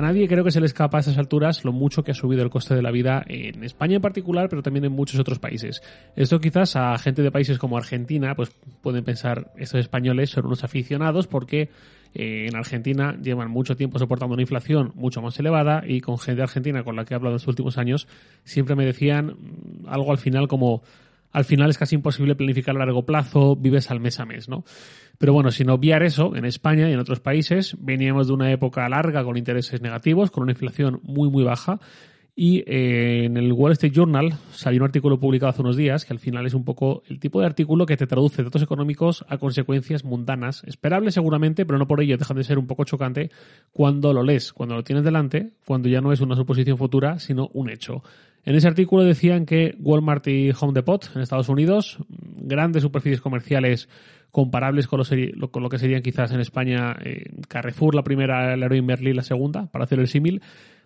A nadie creo que se le escapa a estas alturas lo mucho que ha subido el coste de la vida en España en particular, pero también en muchos otros países. Esto quizás a gente de países como Argentina, pues pueden pensar estos españoles son unos aficionados porque eh, en Argentina llevan mucho tiempo soportando una inflación mucho más elevada y con gente argentina con la que he hablado en los últimos años siempre me decían mm, algo al final como al final es casi imposible planificar a largo plazo, vives al mes a mes, ¿no? Pero bueno, sin obviar eso, en España y en otros países veníamos de una época larga con intereses negativos, con una inflación muy muy baja y eh, en el Wall Street Journal salió un artículo publicado hace unos días que al final es un poco el tipo de artículo que te traduce datos económicos a consecuencias mundanas, esperables seguramente, pero no por ello dejan de ser un poco chocante cuando lo lees, cuando lo tienes delante, cuando ya no es una suposición futura, sino un hecho. En ese artículo decían que Walmart y Home Depot en Estados Unidos, grandes superficies comerciales comparables con lo, con lo que serían quizás en España eh, Carrefour la primera, Leroy Merlin la segunda, para hacer el símil,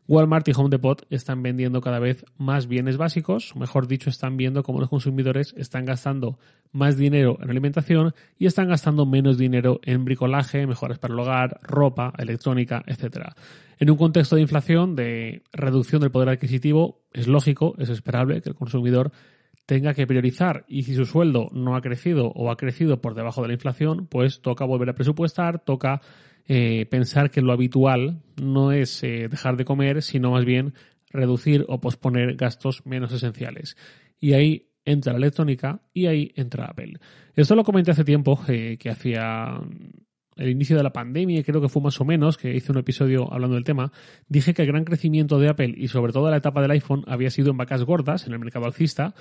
Walmart y Home Depot están vendiendo cada vez más bienes básicos, mejor dicho, están viendo cómo los consumidores están gastando más dinero en alimentación y están gastando menos dinero en bricolaje, mejoras para el hogar, ropa, electrónica, etc. En un contexto de inflación, de reducción del poder adquisitivo, es lógico, es esperable que el consumidor tenga que priorizar y si su sueldo no ha crecido o ha crecido por debajo de la inflación, pues toca volver a presupuestar, toca eh, pensar que lo habitual no es eh, dejar de comer, sino más bien reducir o posponer gastos menos esenciales. Y ahí entra la electrónica y ahí entra Apple. Esto lo comenté hace tiempo, eh, que hacía el inicio de la pandemia, creo que fue más o menos, que hice un episodio hablando del tema, dije que el gran crecimiento de Apple y sobre todo la etapa del iPhone había sido en vacas gordas, en el mercado alcista,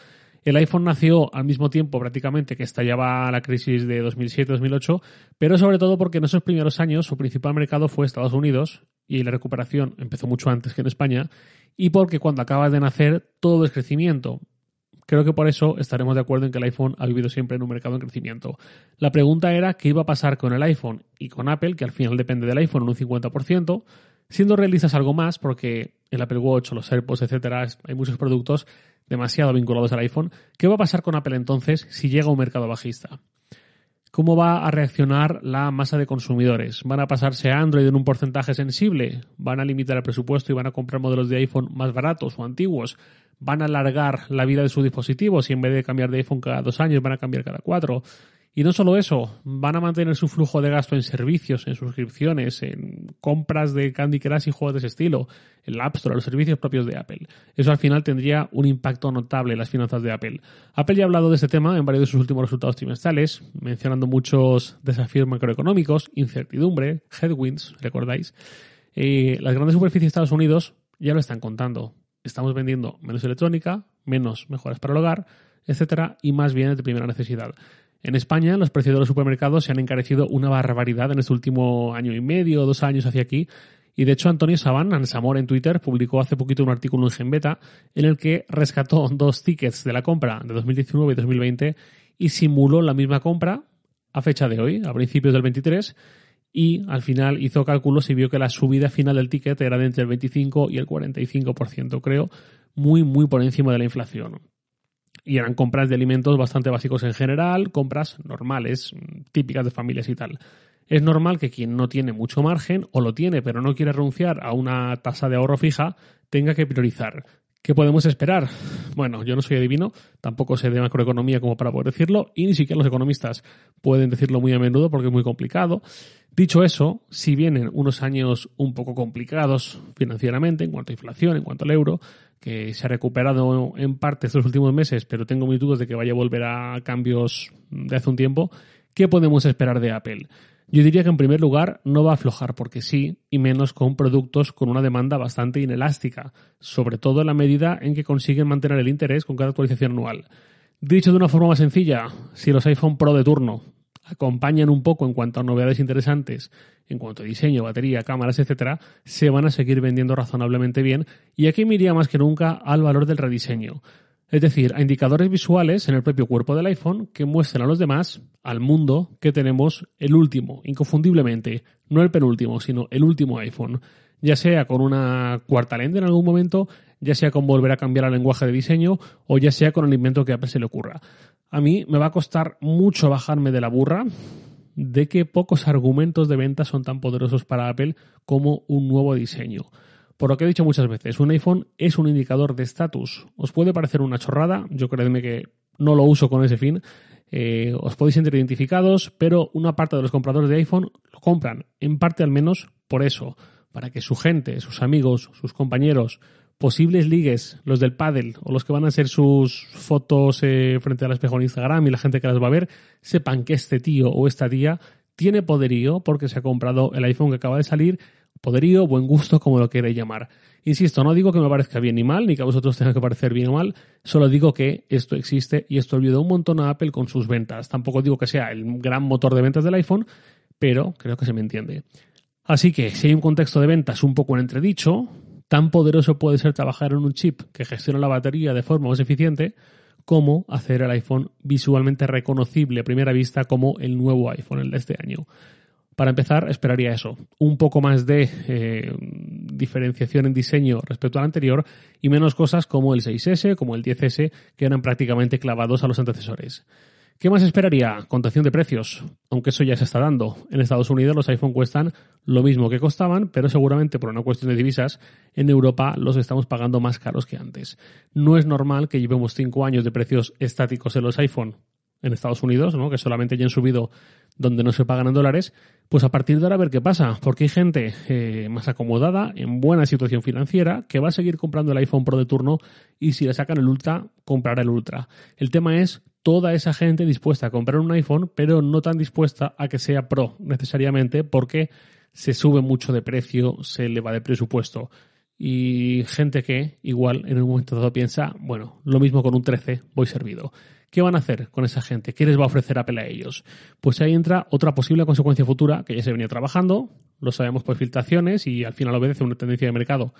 el iPhone nació al mismo tiempo prácticamente que estallaba la crisis de 2007-2008, pero sobre todo porque en esos primeros años su principal mercado fue Estados Unidos y la recuperación empezó mucho antes que en España, y porque cuando acabas de nacer todo es crecimiento. Creo que por eso estaremos de acuerdo en que el iPhone ha vivido siempre en un mercado en crecimiento. La pregunta era qué iba a pasar con el iPhone y con Apple, que al final depende del iPhone en un 50%, siendo realistas algo más, porque el Apple Watch, los AirPods, etcétera, hay muchos productos demasiado vinculados al iPhone. ¿Qué va a pasar con Apple entonces si llega a un mercado bajista? ¿Cómo va a reaccionar la masa de consumidores? ¿Van a pasarse a Android en un porcentaje sensible? ¿Van a limitar el presupuesto y van a comprar modelos de iPhone más baratos o antiguos? ¿Van a alargar la vida de sus dispositivos y en vez de cambiar de iPhone cada dos años van a cambiar cada cuatro? Y no solo eso, van a mantener su flujo de gasto en servicios, en suscripciones, en compras de Candy Crush y juegos de ese estilo, en la App Store, los servicios propios de Apple. Eso al final tendría un impacto notable en las finanzas de Apple. Apple ya ha hablado de este tema en varios de sus últimos resultados trimestrales, mencionando muchos desafíos macroeconómicos, incertidumbre, headwinds, recordáis. Eh, las grandes superficies de Estados Unidos ya lo están contando. Estamos vendiendo menos electrónica, menos mejoras para el hogar, etcétera, y más bienes de primera necesidad. En España, los precios de los supermercados se han encarecido una barbaridad en este último año y medio, dos años hacia aquí. Y de hecho, Antonio Saban, Ansamor en Twitter, publicó hace poquito un artículo en Genbeta en el que rescató dos tickets de la compra de 2019 y 2020 y simuló la misma compra a fecha de hoy, a principios del 23, y al final hizo cálculos y vio que la subida final del ticket era de entre el 25 y el 45%, creo, muy, muy por encima de la inflación y eran compras de alimentos bastante básicos en general, compras normales, típicas de familias y tal. Es normal que quien no tiene mucho margen o lo tiene pero no quiere renunciar a una tasa de ahorro fija tenga que priorizar. ¿Qué podemos esperar? Bueno, yo no soy adivino, tampoco sé de macroeconomía como para poder decirlo, y ni siquiera los economistas pueden decirlo muy a menudo porque es muy complicado. Dicho eso, si vienen unos años un poco complicados financieramente en cuanto a inflación, en cuanto al euro, que se ha recuperado en parte estos últimos meses, pero tengo mis dudas de que vaya a volver a cambios de hace un tiempo, ¿qué podemos esperar de Apple? Yo diría que en primer lugar no va a aflojar porque sí, y menos con productos con una demanda bastante inelástica, sobre todo en la medida en que consiguen mantener el interés con cada actualización anual. Dicho de una forma más sencilla, si los iPhone Pro de turno acompañan un poco en cuanto a novedades interesantes, en cuanto a diseño, batería, cámaras, etcétera, se van a seguir vendiendo razonablemente bien y aquí me más que nunca al valor del rediseño. Es decir, a indicadores visuales en el propio cuerpo del iPhone que muestren a los demás, al mundo, que tenemos el último, inconfundiblemente, no el penúltimo, sino el último iPhone. Ya sea con una cuarta lente en algún momento, ya sea con volver a cambiar el lenguaje de diseño o ya sea con el invento que a Apple se le ocurra. A mí me va a costar mucho bajarme de la burra de que pocos argumentos de venta son tan poderosos para Apple como un nuevo diseño. Por lo que he dicho muchas veces, un iPhone es un indicador de estatus. Os puede parecer una chorrada, yo créeme que no lo uso con ese fin. Eh, os podéis sentir identificados, pero una parte de los compradores de iPhone lo compran, en parte al menos por eso, para que su gente, sus amigos, sus compañeros, posibles ligues, los del paddle o los que van a hacer sus fotos eh, frente al espejo en Instagram y la gente que las va a ver, sepan que este tío o esta tía tiene poderío porque se ha comprado el iPhone que acaba de salir, poderío, buen gusto, como lo queréis llamar. Insisto, no digo que me parezca bien ni mal, ni que a vosotros tenga que parecer bien o mal, solo digo que esto existe y esto ayuda un montón a Apple con sus ventas. Tampoco digo que sea el gran motor de ventas del iPhone, pero creo que se me entiende. Así que si hay un contexto de ventas un poco en entredicho, tan poderoso puede ser trabajar en un chip que gestiona la batería de forma más eficiente como hacer el iPhone visualmente reconocible a primera vista como el nuevo iPhone, el de este año. Para empezar, esperaría eso, un poco más de eh, diferenciación en diseño respecto al anterior y menos cosas como el 6S, como el 10S, que eran prácticamente clavados a los antecesores. ¿Qué más esperaría? Contación de precios, aunque eso ya se está dando. En Estados Unidos los iPhone cuestan lo mismo que costaban, pero seguramente por una cuestión de divisas, en Europa los estamos pagando más caros que antes. No es normal que llevemos cinco años de precios estáticos en los iPhone en Estados Unidos, ¿no? que solamente ya han subido donde no se pagan en dólares, pues a partir de ahora a ver qué pasa, porque hay gente eh, más acomodada, en buena situación financiera, que va a seguir comprando el iPhone Pro de turno y si le sacan el Ultra, comprará el Ultra. El tema es toda esa gente dispuesta a comprar un iPhone, pero no tan dispuesta a que sea Pro necesariamente porque se sube mucho de precio, se le va de presupuesto. Y gente que igual en un momento dado piensa, bueno, lo mismo con un 13, voy servido. ¿Qué van a hacer con esa gente? ¿Qué les va a ofrecer Apple a ellos? Pues ahí entra otra posible consecuencia futura que ya se venía trabajando, lo sabemos por filtraciones y al final obedece una tendencia de mercado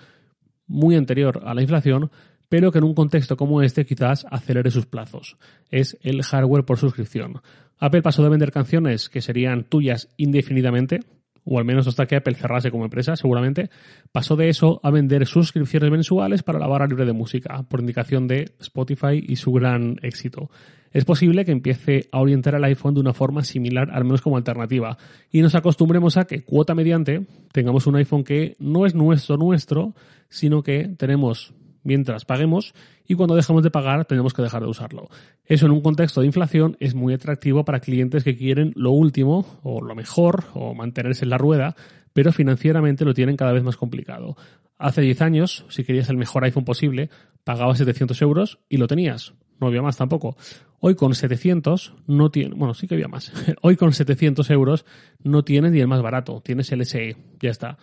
muy anterior a la inflación, pero que en un contexto como este quizás acelere sus plazos. Es el hardware por suscripción. Apple pasó de vender canciones que serían tuyas indefinidamente, o al menos hasta que Apple cerrase como empresa, seguramente, pasó de eso a vender suscripciones mensuales para la barra libre de música, por indicación de Spotify y su gran éxito. Es posible que empiece a orientar el iPhone de una forma similar, al menos como alternativa, y nos acostumbremos a que, cuota mediante, tengamos un iPhone que no es nuestro nuestro, sino que tenemos mientras paguemos y cuando dejamos de pagar tenemos que dejar de usarlo. Eso en un contexto de inflación es muy atractivo para clientes que quieren lo último o lo mejor o mantenerse en la rueda, pero financieramente lo tienen cada vez más complicado. Hace 10 años, si querías el mejor iPhone posible, pagabas 700 euros y lo tenías. No había más tampoco. Hoy con 700 no tiene, bueno, sí que había más. Hoy con 700 euros no tienes ni el más barato, tienes el SE, ya está.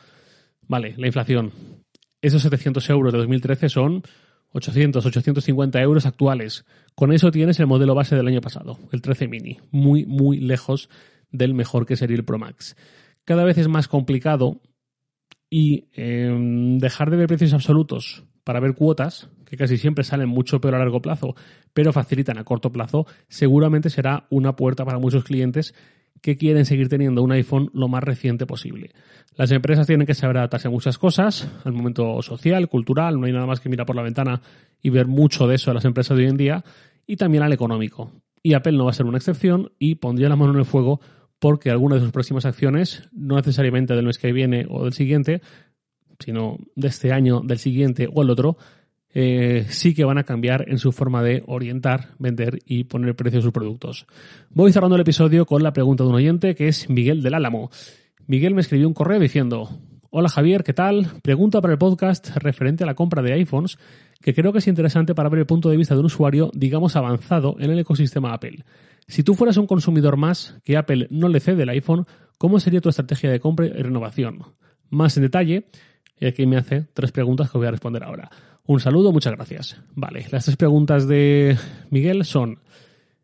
Vale, la inflación esos 700 euros de 2013 son 800, 850 euros actuales. Con eso tienes el modelo base del año pasado, el 13 mini, muy, muy lejos del mejor que sería el Pro Max. Cada vez es más complicado y em, dejar de ver precios absolutos para ver cuotas, que casi siempre salen mucho peor a largo plazo, pero facilitan a corto plazo, seguramente será una puerta para muchos clientes que quieren seguir teniendo un iPhone lo más reciente posible. Las empresas tienen que saber adaptarse a muchas cosas, al momento social, cultural, no hay nada más que mirar por la ventana y ver mucho de eso a las empresas de hoy en día, y también al económico. Y Apple no va a ser una excepción y pondría la mano en el fuego porque algunas de sus próximas acciones, no necesariamente del mes que viene o del siguiente, sino de este año, del siguiente o el otro, eh, sí que van a cambiar en su forma de orientar, vender y poner precio a sus productos. Voy cerrando el episodio con la pregunta de un oyente que es Miguel del Álamo. Miguel me escribió un correo diciendo, Hola Javier, ¿qué tal? Pregunta para el podcast referente a la compra de iPhones que creo que es interesante para ver el punto de vista de un usuario, digamos, avanzado en el ecosistema Apple. Si tú fueras un consumidor más que Apple no le cede el iPhone, ¿cómo sería tu estrategia de compra y renovación? Más en detalle, y aquí me hace tres preguntas que voy a responder ahora. Un saludo, muchas gracias. Vale, las tres preguntas de Miguel son,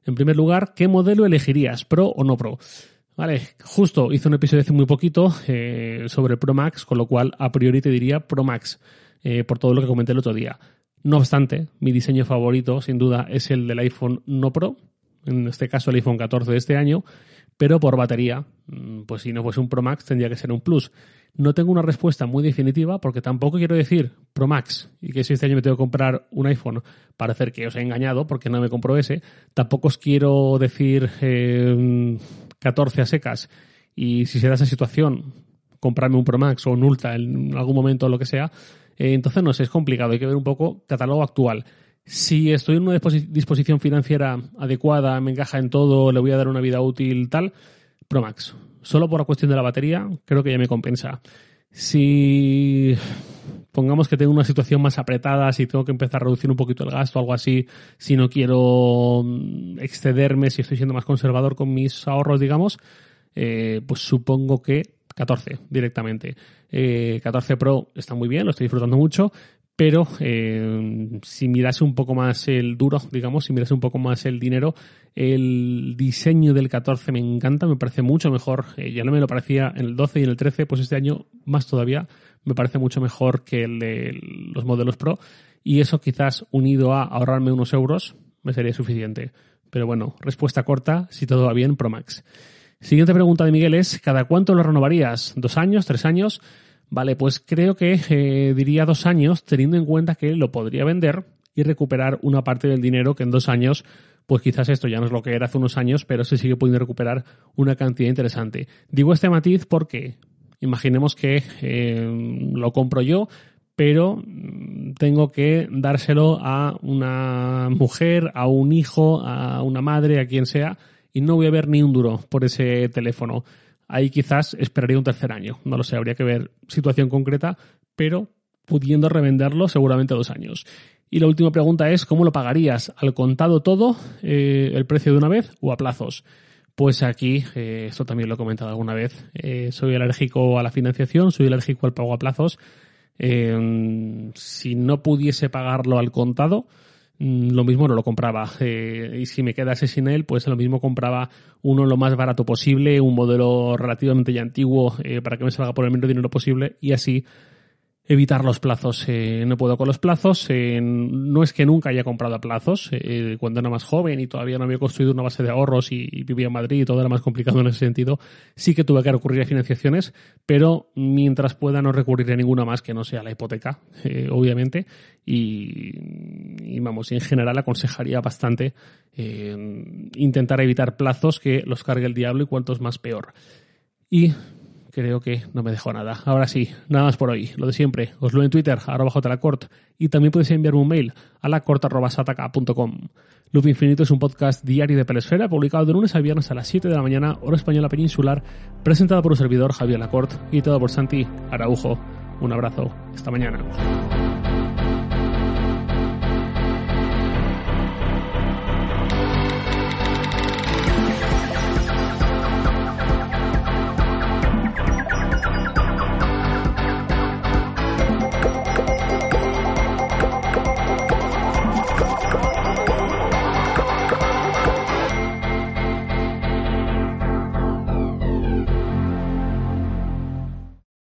en primer lugar, ¿qué modelo elegirías, Pro o no Pro? Vale, justo hice un episodio hace muy poquito eh, sobre Pro Max, con lo cual a priori te diría Pro Max, eh, por todo lo que comenté el otro día. No obstante, mi diseño favorito, sin duda, es el del iPhone no Pro, en este caso el iPhone 14 de este año, pero por batería, mm, pues si no fuese un Pro Max tendría que ser un Plus. No tengo una respuesta muy definitiva porque tampoco quiero decir Pro Max y que si este año me tengo que comprar un iPhone para hacer que os he engañado porque no me compro ese. Tampoco os quiero decir 14 eh, a secas y si se da esa situación, comprarme un Pro Max o un Ultra en algún momento o lo que sea. Eh, entonces, no sé, es complicado. Hay que ver un poco catálogo actual. Si estoy en una disposición financiera adecuada, me encaja en todo, le voy a dar una vida útil, tal, Pro Max solo por la cuestión de la batería, creo que ya me compensa. Si pongamos que tengo una situación más apretada, si tengo que empezar a reducir un poquito el gasto algo así, si no quiero mm, excederme, si estoy siendo más conservador con mis ahorros, digamos, eh, pues supongo que 14 directamente. 14 eh, Pro está muy bien, lo estoy disfrutando mucho, pero eh, si mirase un poco más el duro, digamos, si mirase un poco más el dinero, el diseño del 14 me encanta, me parece mucho mejor, eh, ya no me lo parecía en el 12 y en el 13, pues este año más todavía me parece mucho mejor que el de los modelos Pro y eso quizás unido a ahorrarme unos euros me sería suficiente. Pero bueno, respuesta corta, si todo va bien, Pro Max. Siguiente pregunta de Miguel es, ¿cada cuánto lo renovarías? ¿Dos años? ¿Tres años? Vale, pues creo que eh, diría dos años, teniendo en cuenta que lo podría vender y recuperar una parte del dinero que en dos años, pues quizás esto ya no es lo que era hace unos años, pero se sigue pudiendo recuperar una cantidad interesante. Digo este matiz porque imaginemos que eh, lo compro yo, pero mm, tengo que dárselo a una mujer, a un hijo, a una madre, a quien sea, y no voy a ver ni un duro por ese teléfono. Ahí quizás esperaría un tercer año. No lo sé, habría que ver situación concreta, pero pudiendo revenderlo seguramente dos años. Y la última pregunta es, ¿cómo lo pagarías? ¿Al contado todo, eh, el precio de una vez o a plazos? Pues aquí, eh, esto también lo he comentado alguna vez, eh, soy alérgico a la financiación, soy alérgico al pago a plazos. si no pudiese pagarlo al contado, lo mismo no lo compraba. Eh, y si me quedase sin él, pues lo mismo compraba uno lo más barato posible, un modelo relativamente ya antiguo eh, para que me salga por el menos dinero posible y así evitar los plazos. Eh, no puedo con los plazos. Eh, no es que nunca haya comprado a plazos. Eh, cuando era más joven y todavía no había construido una base de ahorros y, vivía en Madrid y todo era más complicado en ese sentido, sí que tuve que recurrir a financiaciones, pero mientras pueda no recurrir a ninguna más que no sea la hipoteca, obviamente. Y, y, vamos, en general aconsejaría bastante intentar evitar plazos que los cargue el diablo y cuantos más peor. Y creo que no me dejó nada. Ahora sí, nada más por hoy. Lo de siempre, os lo en Twitter, arroba jlacort, y también podéis enviarme un mail a lacort.sataka.com. Loop Infinito es un podcast diario de Pelesfera, publicado de lunes a viernes a las 7 de la mañana, hora española peninsular, presentado por un servidor Javier Lacort y todo por Santi Araujo. Un abrazo. Hasta mañana.